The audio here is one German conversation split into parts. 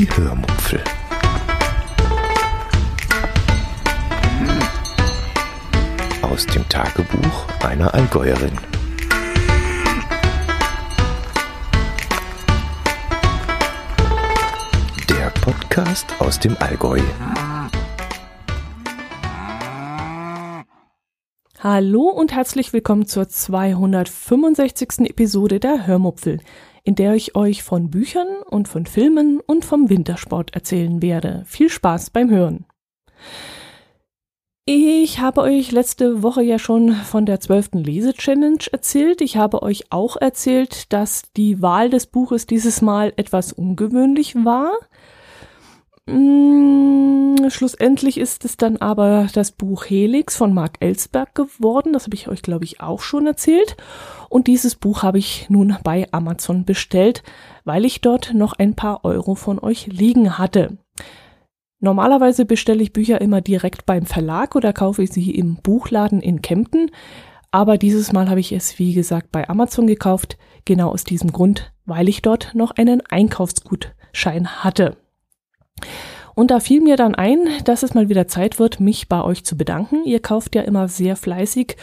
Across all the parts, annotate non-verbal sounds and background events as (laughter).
Die Hörmupfel. Aus dem Tagebuch einer Allgäuerin. Der Podcast aus dem Allgäu. Hallo und herzlich willkommen zur 265. Episode der Hörmupfel, in der ich euch von Büchern und von Filmen und vom Wintersport erzählen werde. Viel Spaß beim Hören. Ich habe euch letzte Woche ja schon von der 12. Lese-Challenge erzählt. Ich habe euch auch erzählt, dass die Wahl des Buches dieses Mal etwas ungewöhnlich war. Mm, schlussendlich ist es dann aber das Buch Helix von Mark Ellsberg geworden. Das habe ich euch, glaube ich, auch schon erzählt. Und dieses Buch habe ich nun bei Amazon bestellt, weil ich dort noch ein paar Euro von euch liegen hatte. Normalerweise bestelle ich Bücher immer direkt beim Verlag oder kaufe ich sie im Buchladen in Kempten. Aber dieses Mal habe ich es, wie gesagt, bei Amazon gekauft. Genau aus diesem Grund, weil ich dort noch einen Einkaufsgutschein hatte. Und da fiel mir dann ein, dass es mal wieder Zeit wird, mich bei euch zu bedanken. Ihr kauft ja immer sehr fleißig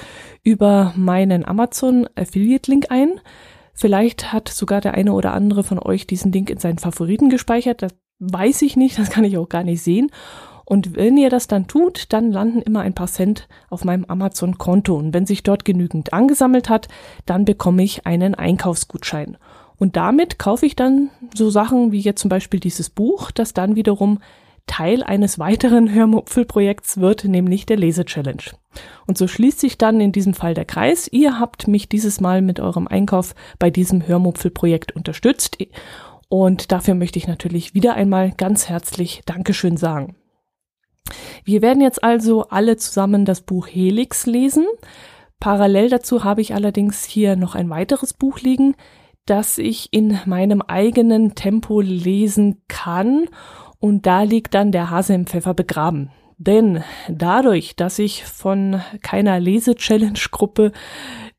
über meinen Amazon Affiliate Link ein. Vielleicht hat sogar der eine oder andere von euch diesen Link in seinen Favoriten gespeichert. Das weiß ich nicht, das kann ich auch gar nicht sehen. Und wenn ihr das dann tut, dann landen immer ein paar Cent auf meinem Amazon-Konto. Und wenn sich dort genügend angesammelt hat, dann bekomme ich einen Einkaufsgutschein. Und damit kaufe ich dann so Sachen wie jetzt zum Beispiel dieses Buch, das dann wiederum Teil eines weiteren (laughs) Hörmupfelprojekts wird, nämlich der Lese-Challenge. Und so schließt sich dann in diesem Fall der Kreis. Ihr habt mich dieses Mal mit eurem Einkauf bei diesem Hörmupfelprojekt unterstützt. Und dafür möchte ich natürlich wieder einmal ganz herzlich Dankeschön sagen. Wir werden jetzt also alle zusammen das Buch Helix lesen. Parallel dazu habe ich allerdings hier noch ein weiteres Buch liegen, das ich in meinem eigenen Tempo lesen kann und da liegt dann der Hase im Pfeffer begraben. Denn dadurch, dass ich von keiner Lese-Challenge-Gruppe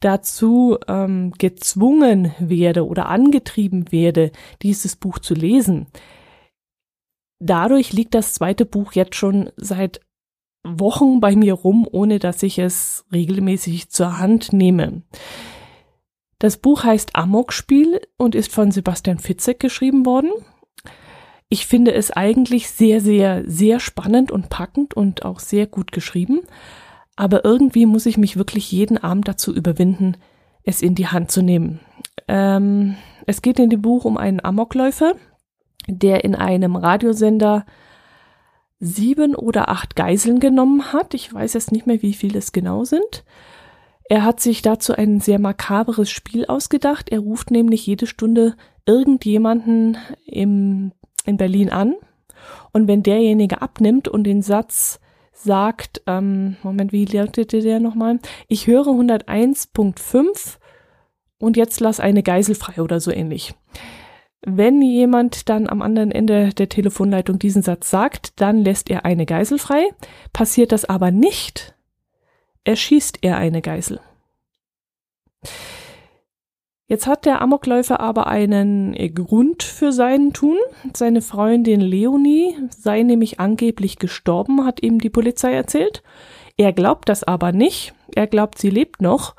dazu ähm, gezwungen werde oder angetrieben werde, dieses Buch zu lesen, dadurch liegt das zweite Buch jetzt schon seit Wochen bei mir rum, ohne dass ich es regelmäßig zur Hand nehme. Das Buch heißt Amokspiel und ist von Sebastian Fitzek geschrieben worden. Ich finde es eigentlich sehr, sehr, sehr spannend und packend und auch sehr gut geschrieben. Aber irgendwie muss ich mich wirklich jeden Abend dazu überwinden, es in die Hand zu nehmen. Ähm, es geht in dem Buch um einen Amokläufer, der in einem Radiosender sieben oder acht Geiseln genommen hat. Ich weiß jetzt nicht mehr, wie viele es genau sind. Er hat sich dazu ein sehr makaberes Spiel ausgedacht. Er ruft nämlich jede Stunde irgendjemanden im, in Berlin an. Und wenn derjenige abnimmt und den Satz sagt, ähm, Moment, wie lautete der nochmal? Ich höre 101.5 und jetzt lass eine Geisel frei oder so ähnlich. Wenn jemand dann am anderen Ende der Telefonleitung diesen Satz sagt, dann lässt er eine Geisel frei. Passiert das aber nicht, erschießt er eine Geisel. Jetzt hat der Amokläufer aber einen Grund für sein Tun. Seine Freundin Leonie sei nämlich angeblich gestorben, hat ihm die Polizei erzählt. Er glaubt das aber nicht. Er glaubt, sie lebt noch.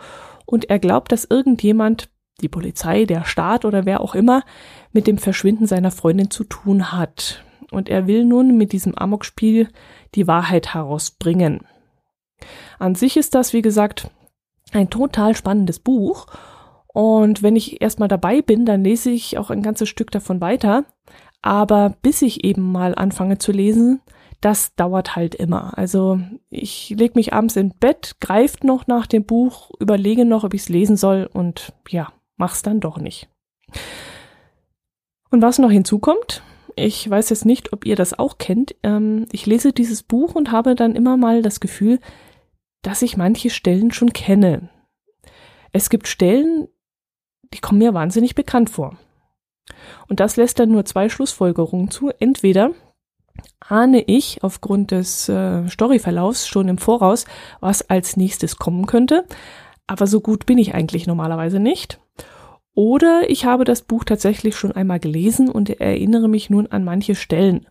Und er glaubt, dass irgendjemand, die Polizei, der Staat oder wer auch immer, mit dem Verschwinden seiner Freundin zu tun hat. Und er will nun mit diesem Amokspiel die Wahrheit herausbringen. An sich ist das, wie gesagt, ein total spannendes Buch. Und wenn ich erstmal dabei bin, dann lese ich auch ein ganzes Stück davon weiter. Aber bis ich eben mal anfange zu lesen, das dauert halt immer. Also ich lege mich abends ins Bett, greift noch nach dem Buch, überlege noch, ob ich es lesen soll und ja, mach's dann doch nicht. Und was noch hinzukommt, ich weiß jetzt nicht, ob ihr das auch kennt, ähm, ich lese dieses Buch und habe dann immer mal das Gefühl, dass ich manche Stellen schon kenne. Es gibt Stellen, die kommen mir wahnsinnig bekannt vor. Und das lässt dann nur zwei Schlussfolgerungen zu. Entweder ahne ich aufgrund des äh, Storyverlaufs schon im Voraus, was als nächstes kommen könnte, aber so gut bin ich eigentlich normalerweise nicht. Oder ich habe das Buch tatsächlich schon einmal gelesen und erinnere mich nun an manche Stellen.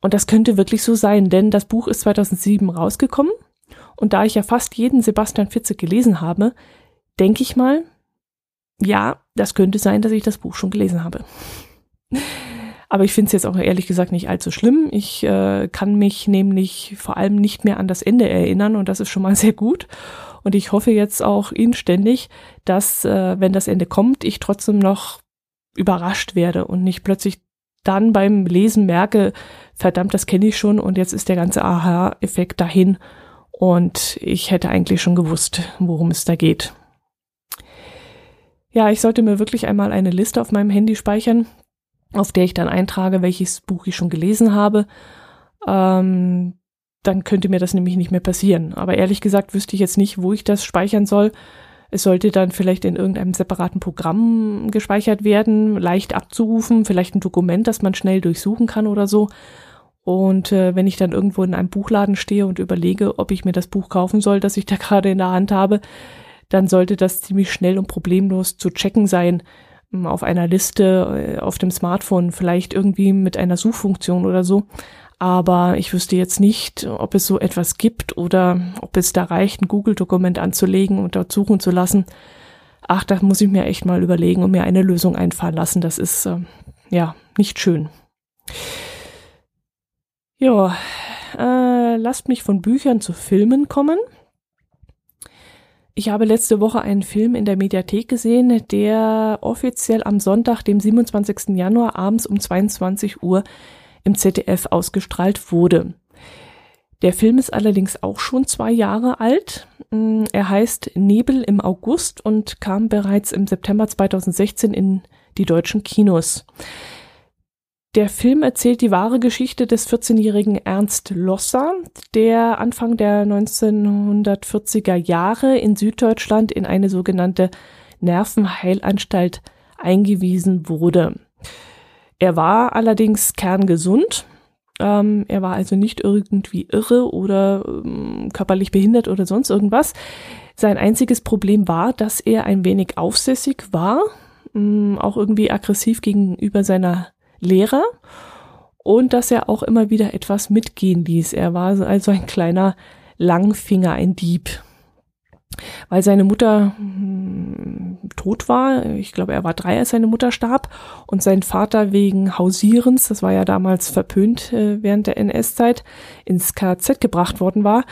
Und das könnte wirklich so sein, denn das Buch ist 2007 rausgekommen. Und da ich ja fast jeden Sebastian Fitzek gelesen habe, denke ich mal, ja, das könnte sein, dass ich das Buch schon gelesen habe. Aber ich finde es jetzt auch ehrlich gesagt nicht allzu schlimm. Ich äh, kann mich nämlich vor allem nicht mehr an das Ende erinnern und das ist schon mal (laughs) sehr gut. Und ich hoffe jetzt auch inständig, dass, äh, wenn das Ende kommt, ich trotzdem noch überrascht werde und nicht plötzlich dann beim Lesen merke, verdammt, das kenne ich schon und jetzt ist der ganze Aha-Effekt dahin und ich hätte eigentlich schon gewusst, worum es da geht. Ja, ich sollte mir wirklich einmal eine Liste auf meinem Handy speichern, auf der ich dann eintrage, welches Buch ich schon gelesen habe. Ähm, dann könnte mir das nämlich nicht mehr passieren. Aber ehrlich gesagt wüsste ich jetzt nicht, wo ich das speichern soll. Es sollte dann vielleicht in irgendeinem separaten Programm gespeichert werden, leicht abzurufen, vielleicht ein Dokument, das man schnell durchsuchen kann oder so. Und äh, wenn ich dann irgendwo in einem Buchladen stehe und überlege, ob ich mir das Buch kaufen soll, das ich da (laughs) gerade in der Hand habe, dann sollte das ziemlich schnell und problemlos zu checken sein hm, auf einer Liste äh, auf dem Smartphone, vielleicht irgendwie mit einer Suchfunktion oder so. Aber ich wüsste jetzt nicht, ob es so etwas gibt oder ob es da reicht, ein Google-Dokument anzulegen und dort suchen zu lassen. Ach, da muss ich mir echt mal überlegen und mir eine Lösung einfallen lassen. Das ist äh, ja nicht schön. Ja, äh, lasst mich von Büchern zu Filmen kommen. Ich habe letzte Woche einen Film in der Mediathek gesehen, der offiziell am Sonntag, dem 27. Januar abends um 22 Uhr im ZDF ausgestrahlt wurde. Der Film ist allerdings auch schon zwei Jahre alt. Mm, er heißt Nebel im August und kam bereits im September 2016 in die deutschen Kinos. Der Film erzählt die wahre Geschichte des 14-jährigen Ernst Losser, der Anfang der 1940er Jahre in Süddeutschland in eine sogenannte Nervenheilanstalt eingewiesen wurde. Er war allerdings kerngesund. Ähm, er war also nicht irgendwie irre oder ähm, körperlich behindert oder sonst irgendwas. Sein einziges Problem war, dass er ein wenig aufsässig war, ähm, auch irgendwie aggressiv gegenüber seiner Lehrer und dass er auch immer wieder etwas mitgehen ließ. Er war also ein kleiner Langfinger, ein Dieb weil seine Mutter hm, tot war. Ich glaube, er war drei, als seine Mutter starb. Und sein Vater wegen Hausierens, das war ja damals verpönt äh, während der NS-Zeit, ins KZ gebracht worden war,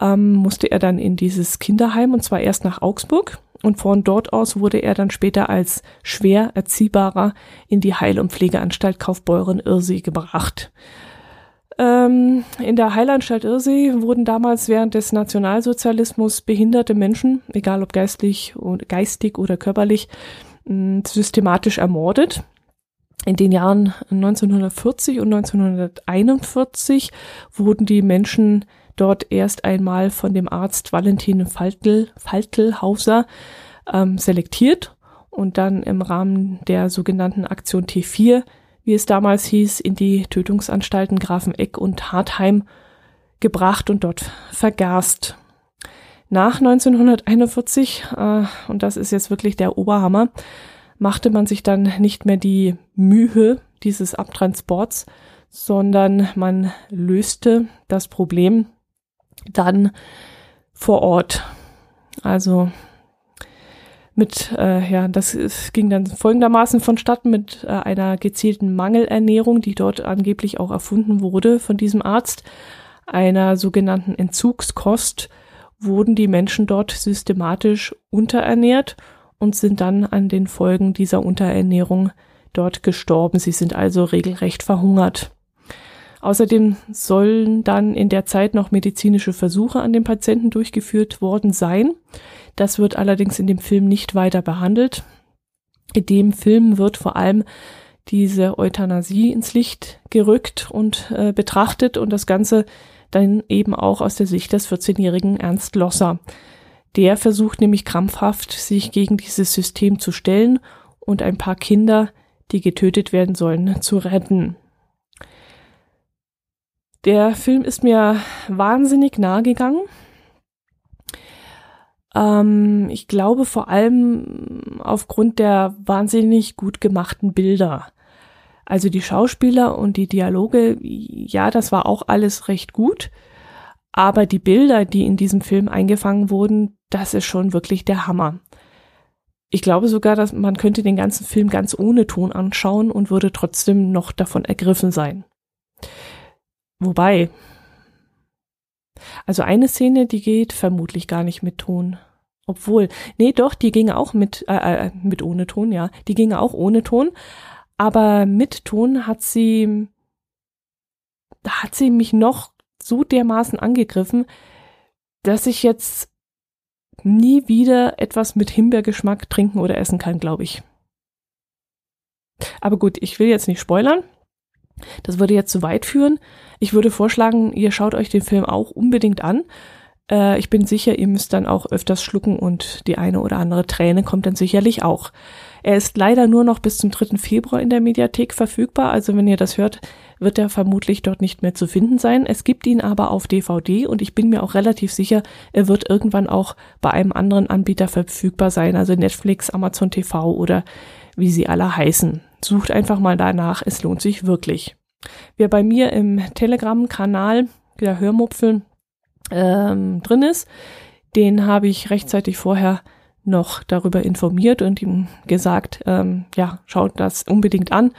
ähm, musste er dann in dieses Kinderheim und zwar erst nach Augsburg. Und von dort aus wurde er dann später als schwer Erziehbarer in die Heil- und Pflegeanstalt Kaufbeuren-Irsee gebracht. Ähm, in der Heilanstalt Irsee wurden damals während des Nationalsozialismus behinderte Menschen, egal ob geistlich, geistig oder körperlich, systematisch ermordet. In den Jahren 1940 und 1941 wurden die Menschen dort erst einmal von dem Arzt Valentin Faltel, Faltelhauser ähm, selektiert und dann im Rahmen der sogenannten Aktion T4 wie es damals hieß, in die Tötungsanstalten Grafeneck und Hartheim gebracht und dort vergast. Nach 1941, äh, und das ist jetzt wirklich der Oberhammer, machte man sich dann nicht mehr die Mühe dieses Abtransports, sondern man löste das Problem dann vor Ort. Also mit, äh, ja, das ist, ging dann folgendermaßen vonstatten mit äh, einer gezielten Mangelernährung, die dort angeblich auch erfunden wurde von diesem Arzt, einer sogenannten Entzugskost, wurden die Menschen dort systematisch unterernährt und sind dann an den Folgen dieser Unterernährung dort gestorben. Sie sind also regelrecht verhungert. Außerdem sollen dann in der Zeit noch medizinische Versuche an den Patienten durchgeführt worden sein. Das wird allerdings in dem Film nicht weiter behandelt. In dem Film wird vor allem diese Euthanasie ins Licht gerückt und äh, betrachtet und das Ganze dann eben auch aus der Sicht des 14-jährigen Ernst Losser. Der versucht nämlich krampfhaft, sich gegen dieses System zu stellen und ein paar Kinder, die getötet werden sollen, zu retten. Der Film ist mir wahnsinnig nahe gegangen. Ähm, ich glaube vor allem aufgrund der wahnsinnig gut gemachten Bilder. Also die Schauspieler und die Dialoge, ja, das war auch alles recht gut. Aber die Bilder, die in diesem Film eingefangen wurden, das ist schon wirklich der Hammer. Ich glaube sogar, dass man könnte den ganzen Film ganz ohne Ton anschauen und würde trotzdem noch davon ergriffen sein. Wobei, also eine Szene, die geht vermutlich gar nicht mit Ton. Obwohl, nee, doch, die ging auch mit, äh, äh, mit ohne Ton, ja. Die ging auch ohne Ton. Aber mit Ton hat sie, da hat sie mich noch so dermaßen angegriffen, dass ich jetzt nie wieder etwas mit Himbeergeschmack trinken oder essen kann, glaube ich. Aber gut, ich will jetzt nicht spoilern. Das würde jetzt zu weit führen. Ich würde vorschlagen, ihr schaut euch den Film auch unbedingt an. Äh, ich bin sicher, ihr müsst dann auch öfters schlucken und die eine oder andere Träne kommt dann sicherlich auch. Er ist leider nur noch bis zum 3. Februar in der Mediathek verfügbar, also wenn ihr das hört, wird er vermutlich dort nicht mehr zu finden sein. Es gibt ihn aber auf DVD und ich bin mir auch relativ sicher, er wird irgendwann auch bei einem anderen Anbieter verfügbar sein, also Netflix, Amazon TV oder wie sie alle heißen. Sucht einfach mal danach, es lohnt sich wirklich. Wer bei mir im Telegram-Kanal, der Hörmupfel, ähm, drin ist, den habe ich rechtzeitig vorher noch darüber informiert und ihm gesagt, ähm, ja, schaut das unbedingt an.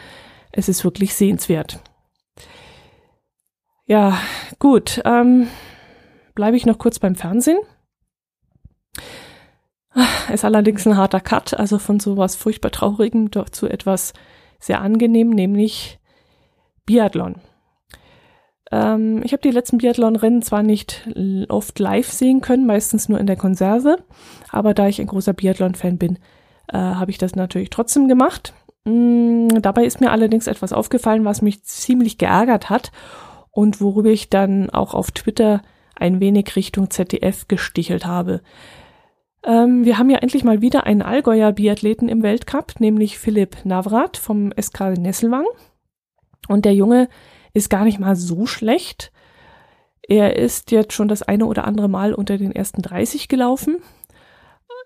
Es ist wirklich sehenswert. Ja, gut. Ähm, Bleibe ich noch kurz beim Fernsehen. Ist allerdings ein harter Cut, also von sowas furchtbar Traurigem zu etwas sehr angenehm, nämlich Biathlon. Ähm, ich habe die letzten Biathlon-Rennen zwar nicht oft live sehen können, meistens nur in der Konserve, aber da ich ein großer Biathlon-Fan bin, äh, habe ich das natürlich trotzdem gemacht. Mm, dabei ist mir allerdings etwas aufgefallen, was mich ziemlich geärgert hat und worüber ich dann auch auf Twitter ein wenig Richtung ZDF gestichelt habe. Ähm, wir haben ja endlich mal wieder einen Allgäuer Biathleten im Weltcup, nämlich Philipp Navrat vom SK Nesselwang. Und der Junge ist gar nicht mal so schlecht. Er ist jetzt schon das eine oder andere Mal unter den ersten 30 gelaufen.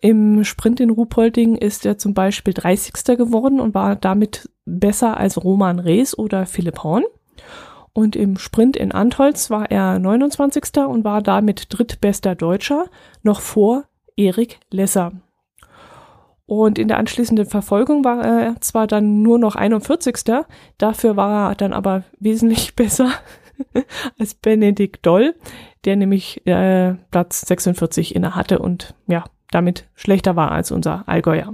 Im Sprint in Ruhpolding ist er zum Beispiel 30. geworden und war damit besser als Roman Rees oder Philipp Horn. Und im Sprint in Antholz war er 29. und war damit drittbester Deutscher, noch vor Erik Lesser. Und in der anschließenden Verfolgung war er zwar dann nur noch 41. Dafür war er dann aber wesentlich (laughs) besser als Benedikt Doll, der nämlich äh, Platz 46 inne hatte und ja, damit schlechter war als unser Allgäuer.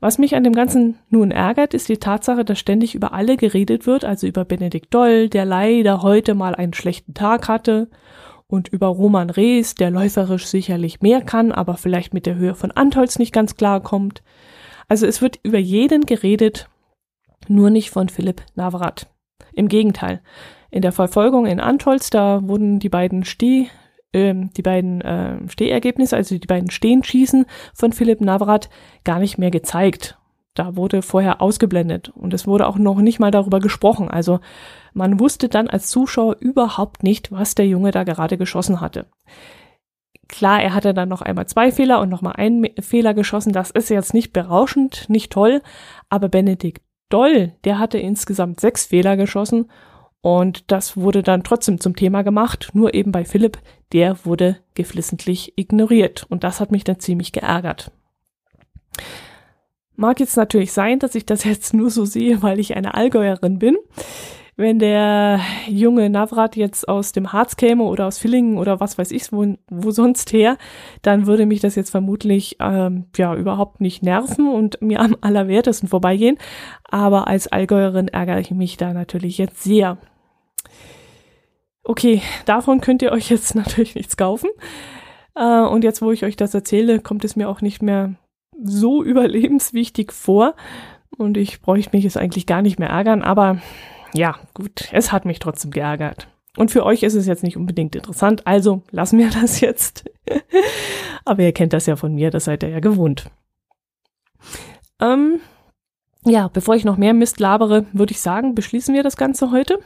Was mich an dem Ganzen nun ärgert, ist die Tatsache, dass ständig über alle geredet wird, also über Benedikt Doll, der leider heute mal einen schlechten Tag hatte, und über Roman Rees, der läuferisch sicherlich mehr kann, aber vielleicht mit der Höhe von Antolz nicht ganz klar kommt. Also es wird über jeden geredet, nur nicht von Philipp Navrat. Im Gegenteil. In der Verfolgung in Antolz, da wurden die beiden Steh, äh, die beiden äh, Stehergebnisse, also die beiden Stehenschießen von Philipp Navrat gar nicht mehr gezeigt. Da wurde vorher ausgeblendet und es wurde auch noch nicht mal darüber gesprochen. Also man wusste dann als Zuschauer überhaupt nicht, was der Junge da gerade geschossen hatte. Klar, er hatte dann noch einmal zwei Fehler und nochmal einen Fehler geschossen. Das ist jetzt nicht berauschend, nicht toll. Aber Benedikt Doll, der hatte insgesamt sechs Fehler geschossen und das wurde dann trotzdem zum Thema gemacht. Nur eben bei Philipp, der wurde geflissentlich ignoriert und das hat mich dann ziemlich geärgert. Mag jetzt natürlich sein, dass ich das (laughs) jetzt nur so sehe, weil ich eine Allgäuerin bin wenn der junge Navrat jetzt aus dem Harz käme oder aus Villingen oder was weiß ich, wo, wo sonst her, dann würde mich das jetzt vermutlich ähm, ja überhaupt nicht nerven und mir am allerwertesten vorbeigehen. Aber als Allgäuerin ärgere ich mich da natürlich jetzt sehr. Okay, davon könnt ihr euch jetzt (laughs) natürlich nichts kaufen. Äh, und jetzt, wo ich euch das erzähle, kommt es mir auch nicht mehr so überlebenswichtig vor. Und ich bräuchte mich jetzt eigentlich gar nicht mehr ärgern, aber ja, gut, es hat mich trotzdem geärgert. Und für euch ist es jetzt nicht unbedingt interessant, also lassen wir (laughs) das jetzt. Aber ihr kennt das ja von mir, das seid ihr ja gewohnt. Ähm, ja, bevor ich noch mehr Mist labere, würde ich sagen, beschließen wir das Ganze heute.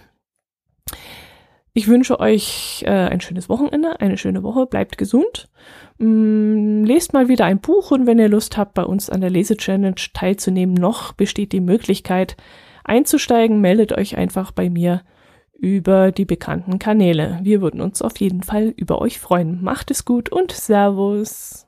Ich wünsche euch äh, ein schönes Wochenende, eine schöne Woche, bleibt gesund. Mm, lest mal wieder ein Buch und wenn ihr Lust habt, bei uns an der Lese-Challenge teilzunehmen, noch besteht die Möglichkeit einzusteigen. Meldet euch einfach bei mir über die bekannten Kanäle. Wir würden uns auf jeden Fall über euch freuen. Macht es gut und Servus.